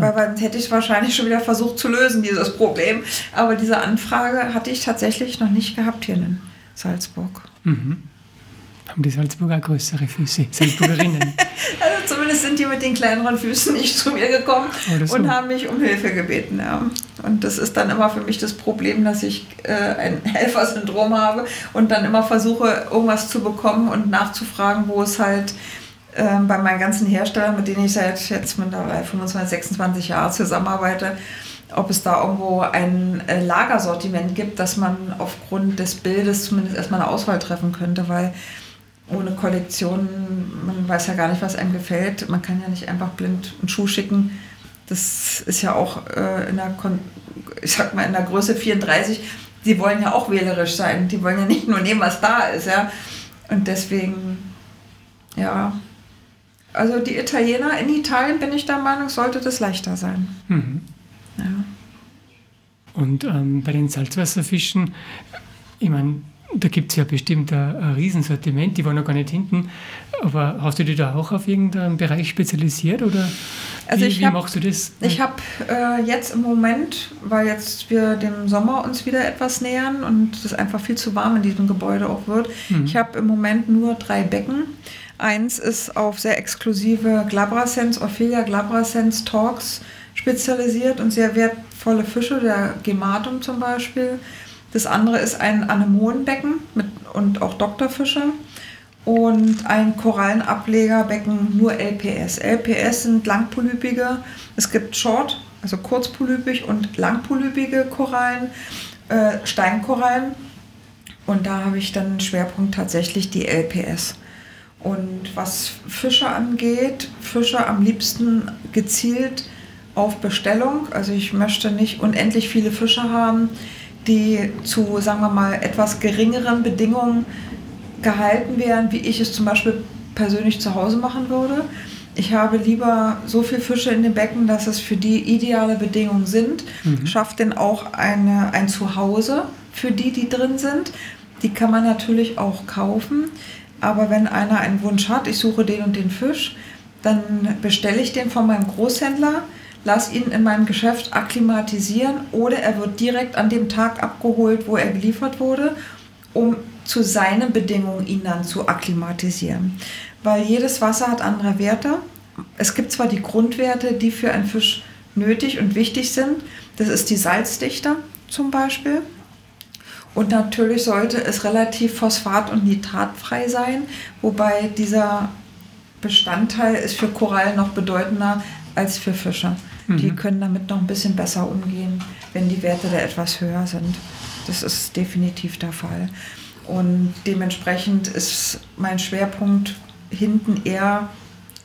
Weil dann hätte ich wahrscheinlich schon wieder versucht zu lösen, dieses Problem. Aber diese Anfrage hatte ich tatsächlich noch nicht gehabt hier in Salzburg. Mhm. haben die Salzburger größere Füße, Salzburgerinnen. also zumindest sind die mit den kleineren Füßen nicht zu mir gekommen so. und haben mich um Hilfe gebeten. Ja. Und das ist dann immer für mich das Problem, dass ich äh, ein Helfersyndrom habe und dann immer versuche, irgendwas zu bekommen und nachzufragen, wo es halt äh, bei meinen ganzen Herstellern, mit denen ich seit jetzt mittlerweile 25, 26 Jahren zusammenarbeite, ob es da irgendwo ein äh, Lagersortiment gibt, dass man aufgrund des Bildes zumindest erstmal eine Auswahl treffen könnte, weil ohne Kollektion, man weiß ja gar nicht, was einem gefällt. Man kann ja nicht einfach blind einen Schuh schicken. Das ist ja auch äh, in der, Kon ich sag mal, in der Größe 34. Die wollen ja auch wählerisch sein. Die wollen ja nicht nur nehmen, was da ist, ja. Und deswegen, ja. Also die Italiener, in Italien bin ich der Meinung, sollte das leichter sein. Mhm. Ja. Und ähm, bei den Salzwasserfischen, ich meine, da gibt es ja bestimmt ein, ein Riesensortiment, die waren noch gar nicht hinten. Aber hast du dich da auch auf irgendeinen Bereich spezialisiert oder also wie, wie hab, machst du das? Ich habe äh, jetzt im Moment, weil jetzt wir dem Sommer uns wieder etwas nähern und es einfach viel zu warm in diesem Gebäude auch wird, mhm. ich habe im Moment nur drei Becken. Eins ist auf sehr exklusive Glabrasens, Ophelia Glabrasens Talks spezialisiert und sehr wertvolle Fische, der Gematum zum Beispiel. Das andere ist ein Anemonenbecken mit, und auch Doktorfische und ein Korallenablegerbecken nur LPS. LPS sind langpolypige, es gibt Short, also kurzpolypig und langpolypige Korallen, äh, Steinkorallen und da habe ich dann Schwerpunkt tatsächlich die LPS. Und was Fische angeht, Fische am liebsten gezielt auf Bestellung. Also ich möchte nicht unendlich viele Fische haben, die zu, sagen wir mal, etwas geringeren Bedingungen gehalten werden, wie ich es zum Beispiel persönlich zu Hause machen würde. Ich habe lieber so viele Fische in den Becken, dass es für die ideale Bedingungen sind. Mhm. Schafft denn auch eine, ein Zuhause für die, die drin sind. Die kann man natürlich auch kaufen. Aber wenn einer einen Wunsch hat, ich suche den und den Fisch, dann bestelle ich den von meinem Großhändler lass ihn in meinem Geschäft akklimatisieren oder er wird direkt an dem Tag abgeholt, wo er geliefert wurde, um zu seinen Bedingungen ihn dann zu akklimatisieren. Weil jedes Wasser hat andere Werte. Es gibt zwar die Grundwerte, die für einen Fisch nötig und wichtig sind. Das ist die Salzdichte zum Beispiel. Und natürlich sollte es relativ phosphat- und nitratfrei sein, wobei dieser Bestandteil ist für Korallen noch bedeutender als für Fische. Mhm. Die können damit noch ein bisschen besser umgehen, wenn die Werte da etwas höher sind. Das ist definitiv der Fall. Und dementsprechend ist mein Schwerpunkt hinten eher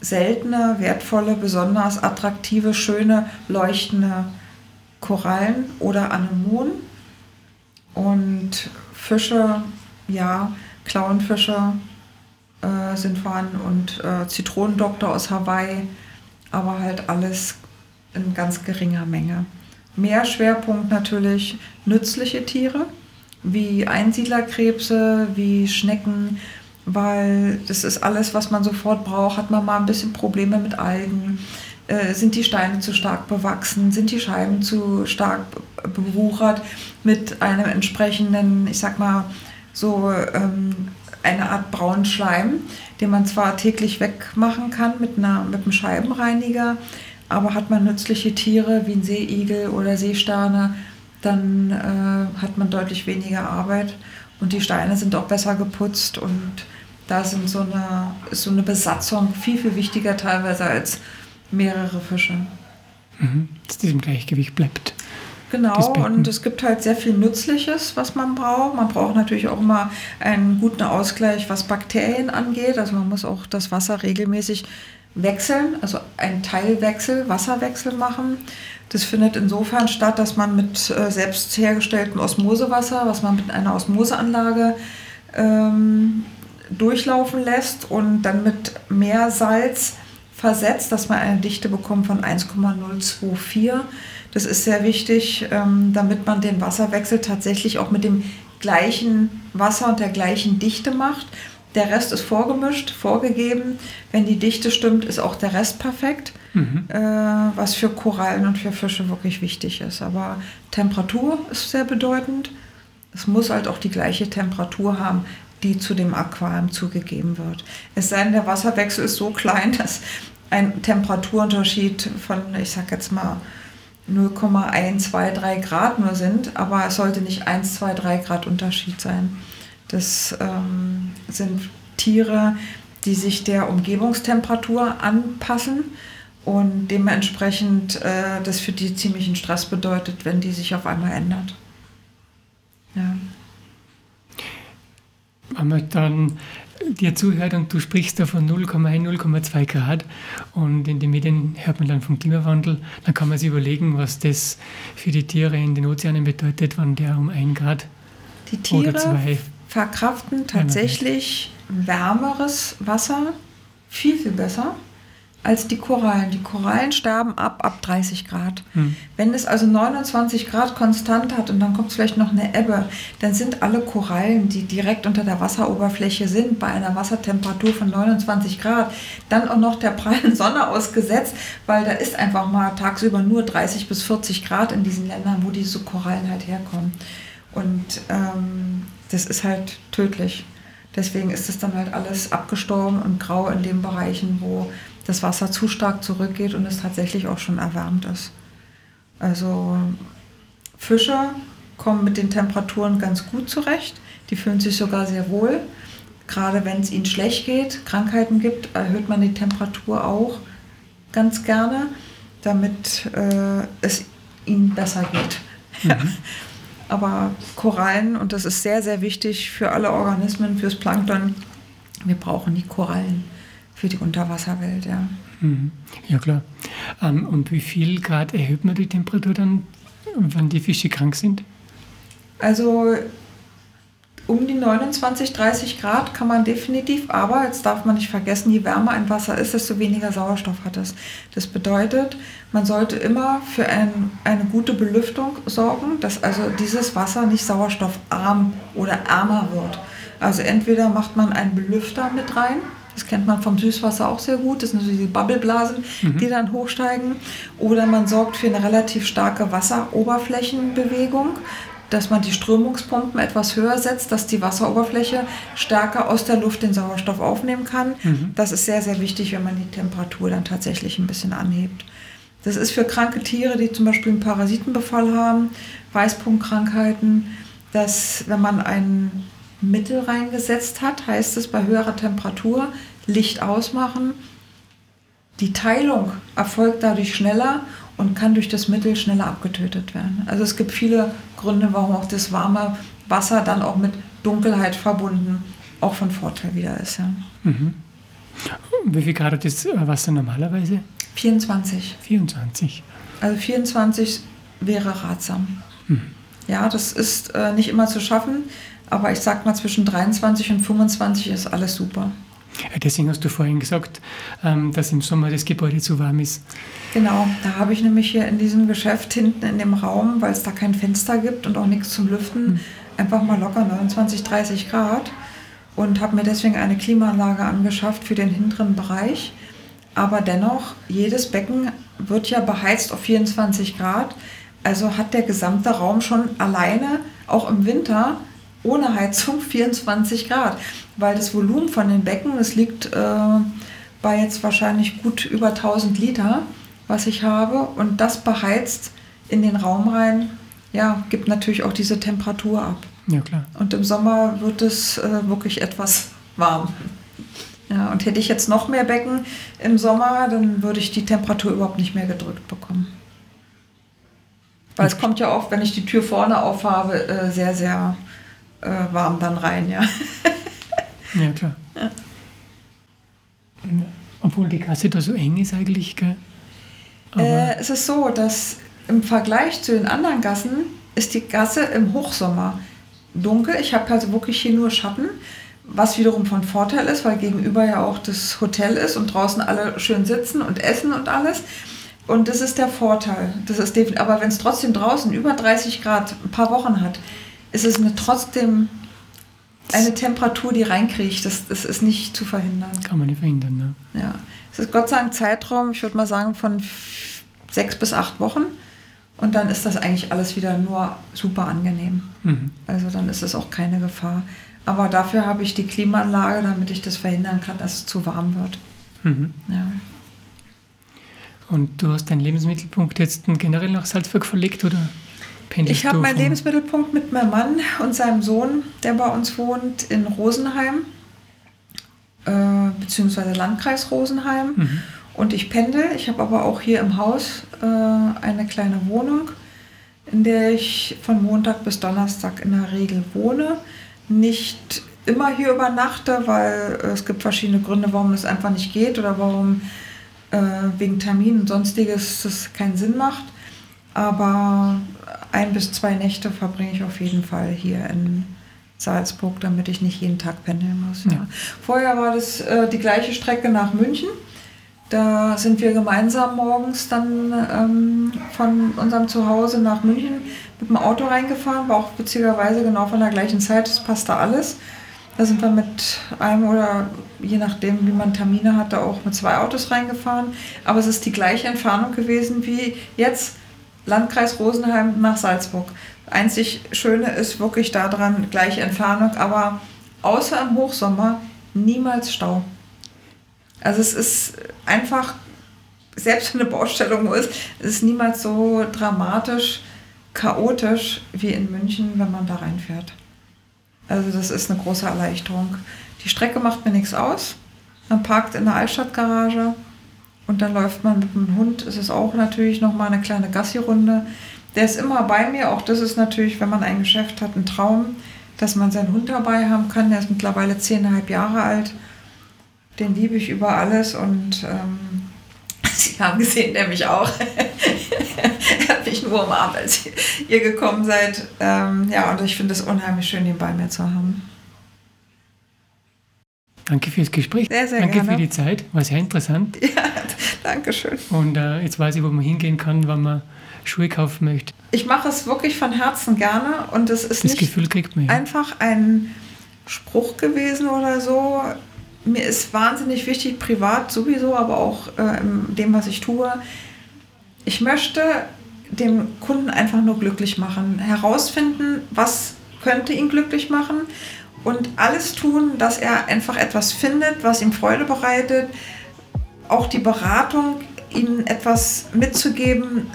seltene, wertvolle, besonders attraktive, schöne, leuchtende Korallen oder Anemonen. Und Fische, ja, Clownfische äh, sind vorhanden und äh, Zitronendoktor aus Hawaii, aber halt alles in ganz geringer Menge. Mehr Schwerpunkt natürlich nützliche Tiere, wie Einsiedlerkrebse, wie Schnecken, weil das ist alles, was man sofort braucht. Hat man mal ein bisschen Probleme mit Algen? Äh, sind die Steine zu stark bewachsen? Sind die Scheiben zu stark bewuchert mit einem entsprechenden, ich sag mal, so ähm, eine Art braunen Schleim, den man zwar täglich wegmachen kann mit, einer, mit einem Scheibenreiniger, aber hat man nützliche Tiere wie ein Seeigel oder Seesterne, dann äh, hat man deutlich weniger Arbeit und die Steine sind auch besser geputzt und da sind so eine, ist so eine Besatzung viel, viel wichtiger teilweise als mehrere Fische. Mhm, dass diesem Gleichgewicht bleibt. Genau, und es gibt halt sehr viel Nützliches, was man braucht. Man braucht natürlich auch immer einen guten Ausgleich, was Bakterien angeht. Also man muss auch das Wasser regelmäßig wechseln, also einen Teilwechsel, Wasserwechsel machen. Das findet insofern statt, dass man mit äh, selbst hergestelltem Osmosewasser, was man mit einer Osmoseanlage ähm, durchlaufen lässt und dann mit mehr Salz versetzt, dass man eine Dichte bekommt von 1,024. Das ist sehr wichtig, ähm, damit man den Wasserwechsel tatsächlich auch mit dem gleichen Wasser und der gleichen Dichte macht der Rest ist vorgemischt, vorgegeben. Wenn die Dichte stimmt, ist auch der Rest perfekt, mhm. äh, was für Korallen und für Fische wirklich wichtig ist. Aber Temperatur ist sehr bedeutend. Es muss halt auch die gleiche Temperatur haben die zu dem Aquarium zugegeben wird. Es sei denn, der Wasserwechsel ist so klein, dass ein Temperaturunterschied von, ich sag jetzt mal, 0,123 Grad nur sind, aber es sollte nicht 1, 2, 3 Grad Unterschied sein. Das ähm, sind Tiere, die sich der Umgebungstemperatur anpassen und dementsprechend äh, das für die ziemlichen Stress bedeutet, wenn die sich auf einmal ändert. Ja. Wenn man dann dir zuhört und du sprichst da von 0,1, 0,2 Grad und in den Medien hört man dann vom Klimawandel, dann kann man sich überlegen, was das für die Tiere in den Ozeanen bedeutet, wenn der um 1 Grad die Tiere oder zwei verkraften tatsächlich wärmeres Wasser viel, viel besser als die Korallen. Die Korallen sterben ab ab 30 Grad. Hm. Wenn es also 29 Grad konstant hat und dann kommt vielleicht noch eine Ebbe, dann sind alle Korallen, die direkt unter der Wasseroberfläche sind, bei einer Wassertemperatur von 29 Grad, dann auch noch der prallen Sonne ausgesetzt, weil da ist einfach mal tagsüber nur 30 bis 40 Grad in diesen Ländern, wo diese Korallen halt herkommen. Und ähm, das ist halt tödlich. Deswegen ist es dann halt alles abgestorben und grau in den Bereichen, wo das Wasser zu stark zurückgeht und es tatsächlich auch schon erwärmt ist. Also Fische kommen mit den Temperaturen ganz gut zurecht. Die fühlen sich sogar sehr wohl. Gerade wenn es ihnen schlecht geht, Krankheiten gibt, erhöht man die Temperatur auch ganz gerne, damit äh, es ihnen besser geht. Mhm. Aber Korallen, und das ist sehr, sehr wichtig für alle Organismen, fürs Plankton, wir brauchen die Korallen für die Unterwasserwelt, ja. Mhm. Ja, klar. Ähm, und wie viel Grad erhöht man die Temperatur dann, wenn die Fische krank sind? Also um die 29, 30 Grad kann man definitiv, aber jetzt darf man nicht vergessen, je wärmer ein Wasser ist, desto weniger Sauerstoff hat es. Das bedeutet, man sollte immer für ein, eine gute Belüftung sorgen, dass also dieses Wasser nicht sauerstoffarm oder ärmer wird. Also entweder macht man einen Belüfter mit rein, das kennt man vom Süßwasser auch sehr gut. Das sind so diese Bubbleblasen, mhm. die dann hochsteigen. Oder man sorgt für eine relativ starke Wasseroberflächenbewegung, dass man die Strömungspumpen etwas höher setzt, dass die Wasseroberfläche stärker aus der Luft den Sauerstoff aufnehmen kann. Mhm. Das ist sehr, sehr wichtig, wenn man die Temperatur dann tatsächlich ein bisschen anhebt. Das ist für kranke Tiere, die zum Beispiel einen Parasitenbefall haben, Weißpunktkrankheiten, dass wenn man ein Mittel reingesetzt hat, heißt es bei höherer Temperatur Licht ausmachen. Die Teilung erfolgt dadurch schneller und kann durch das Mittel schneller abgetötet werden. Also es gibt viele Gründe, warum auch das warme Wasser dann auch mit Dunkelheit verbunden auch von Vorteil wieder ist. Ja. Mhm. Wie viel Grad ist Wasser normalerweise? 24. 24. Also 24 wäre ratsam. Mhm. Ja, das ist äh, nicht immer zu schaffen, aber ich sag mal, zwischen 23 und 25 ist alles super. Deswegen hast du vorhin gesagt, ähm, dass im Sommer das Gebäude zu warm ist. Genau, da habe ich nämlich hier in diesem Geschäft hinten in dem Raum, weil es da kein Fenster gibt und auch nichts zum Lüften, mhm. einfach mal locker 29, 30 Grad und habe mir deswegen eine Klimaanlage angeschafft für den hinteren Bereich. Aber dennoch, jedes Becken wird ja beheizt auf 24 Grad. Also hat der gesamte Raum schon alleine, auch im Winter, ohne Heizung 24 Grad, weil das Volumen von den Becken, das liegt äh, bei jetzt wahrscheinlich gut über 1000 Liter, was ich habe und das beheizt in den Raum rein, ja, gibt natürlich auch diese Temperatur ab. Ja, klar. Und im Sommer wird es äh, wirklich etwas warm. Ja, und hätte ich jetzt noch mehr Becken im Sommer, dann würde ich die Temperatur überhaupt nicht mehr gedrückt bekommen. Weil es kommt ja oft, wenn ich die Tür vorne aufhabe, äh, sehr, sehr äh, warm dann rein, ja. ja, klar. Ja. Obwohl die Gasse da so eng ist eigentlich, gell? Äh, es ist so, dass im Vergleich zu den anderen Gassen ist die Gasse im Hochsommer dunkel. Ich habe also wirklich hier nur Schatten, was wiederum von Vorteil ist, weil gegenüber ja auch das Hotel ist und draußen alle schön sitzen und essen und alles. Und das ist der Vorteil. Das ist aber wenn es trotzdem draußen über 30 Grad ein paar Wochen hat, ist es eine trotzdem eine Temperatur, die reinkriegt. Das, das ist nicht zu verhindern. Kann man nicht verhindern, ne? Ja. Es ist Gott sei Dank Zeitraum, ich würde mal sagen, von sechs bis acht Wochen. Und dann ist das eigentlich alles wieder nur super angenehm. Mhm. Also dann ist es auch keine Gefahr. Aber dafür habe ich die Klimaanlage, damit ich das verhindern kann, dass es zu warm wird. Mhm. Ja. Und du hast deinen Lebensmittelpunkt jetzt generell nach Salzburg verlegt oder Ich habe meinen Lebensmittelpunkt mit meinem Mann und seinem Sohn, der bei uns wohnt, in Rosenheim, äh, beziehungsweise Landkreis Rosenheim. Mhm. Und ich pendel. Ich habe aber auch hier im Haus äh, eine kleine Wohnung, in der ich von Montag bis Donnerstag in der Regel wohne. Nicht immer hier übernachte, weil äh, es gibt verschiedene Gründe, warum es einfach nicht geht oder warum äh, wegen Terminen und sonstiges das keinen Sinn macht. Aber ein bis zwei Nächte verbringe ich auf jeden Fall hier in Salzburg, damit ich nicht jeden Tag pendeln muss. Ja. Ja. Vorher war das äh, die gleiche Strecke nach München. Da sind wir gemeinsam morgens dann ähm, von unserem Zuhause nach München mit dem Auto reingefahren, war auch witzigerweise genau von der gleichen Zeit, das passte alles. Da sind wir mit einem oder je nachdem, wie man Termine hatte, auch mit zwei Autos reingefahren. Aber es ist die gleiche Entfernung gewesen wie jetzt Landkreis Rosenheim nach Salzburg. Einzig Schöne ist wirklich daran, gleiche Entfernung, aber außer im Hochsommer niemals Stau. Also es ist einfach, selbst wenn eine Baustellung ist, es ist niemals so dramatisch, chaotisch wie in München, wenn man da reinfährt. Also das ist eine große Erleichterung. Die Strecke macht mir nichts aus. Man parkt in der Altstadtgarage und dann läuft man mit dem Hund. Es ist auch natürlich nochmal eine kleine Gassi-Runde. Der ist immer bei mir. Auch das ist natürlich, wenn man ein Geschäft hat, ein Traum, dass man seinen Hund dabei haben kann. Der ist mittlerweile zehneinhalb Jahre alt den liebe ich über alles und ähm, Sie haben gesehen, der mich auch. er hat mich nur umarmt, als ihr gekommen seid. Ähm, ja, und ich finde es unheimlich schön, ihn bei mir zu haben. Danke fürs Gespräch. Sehr, sehr danke gerne. für die Zeit. War sehr interessant. Ja, danke schön. Und äh, jetzt weiß ich, wo man hingehen kann, wenn man Schuhe kaufen möchte. Ich mache es wirklich von Herzen gerne und es ist das nicht Gefühl kriegt man, ja. einfach ein Spruch gewesen oder so mir ist wahnsinnig wichtig, privat sowieso, aber auch äh, in dem, was ich tue. Ich möchte dem Kunden einfach nur glücklich machen, herausfinden, was könnte ihn glücklich machen und alles tun, dass er einfach etwas findet, was ihm Freude bereitet. Auch die Beratung, ihm etwas mitzugeben,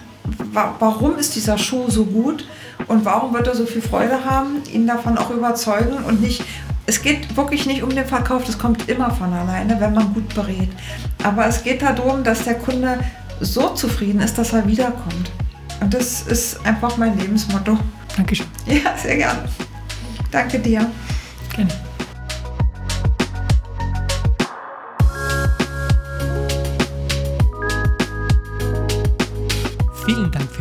warum ist dieser Schuh so gut und warum wird er so viel Freude haben, ihn davon auch überzeugen und nicht, es geht wirklich nicht um den Verkauf, das kommt immer von alleine, wenn man gut berät. Aber es geht darum, dass der Kunde so zufrieden ist, dass er wiederkommt. Und das ist einfach mein Lebensmotto. Dankeschön. Ja, sehr gerne. Danke dir. Gerne.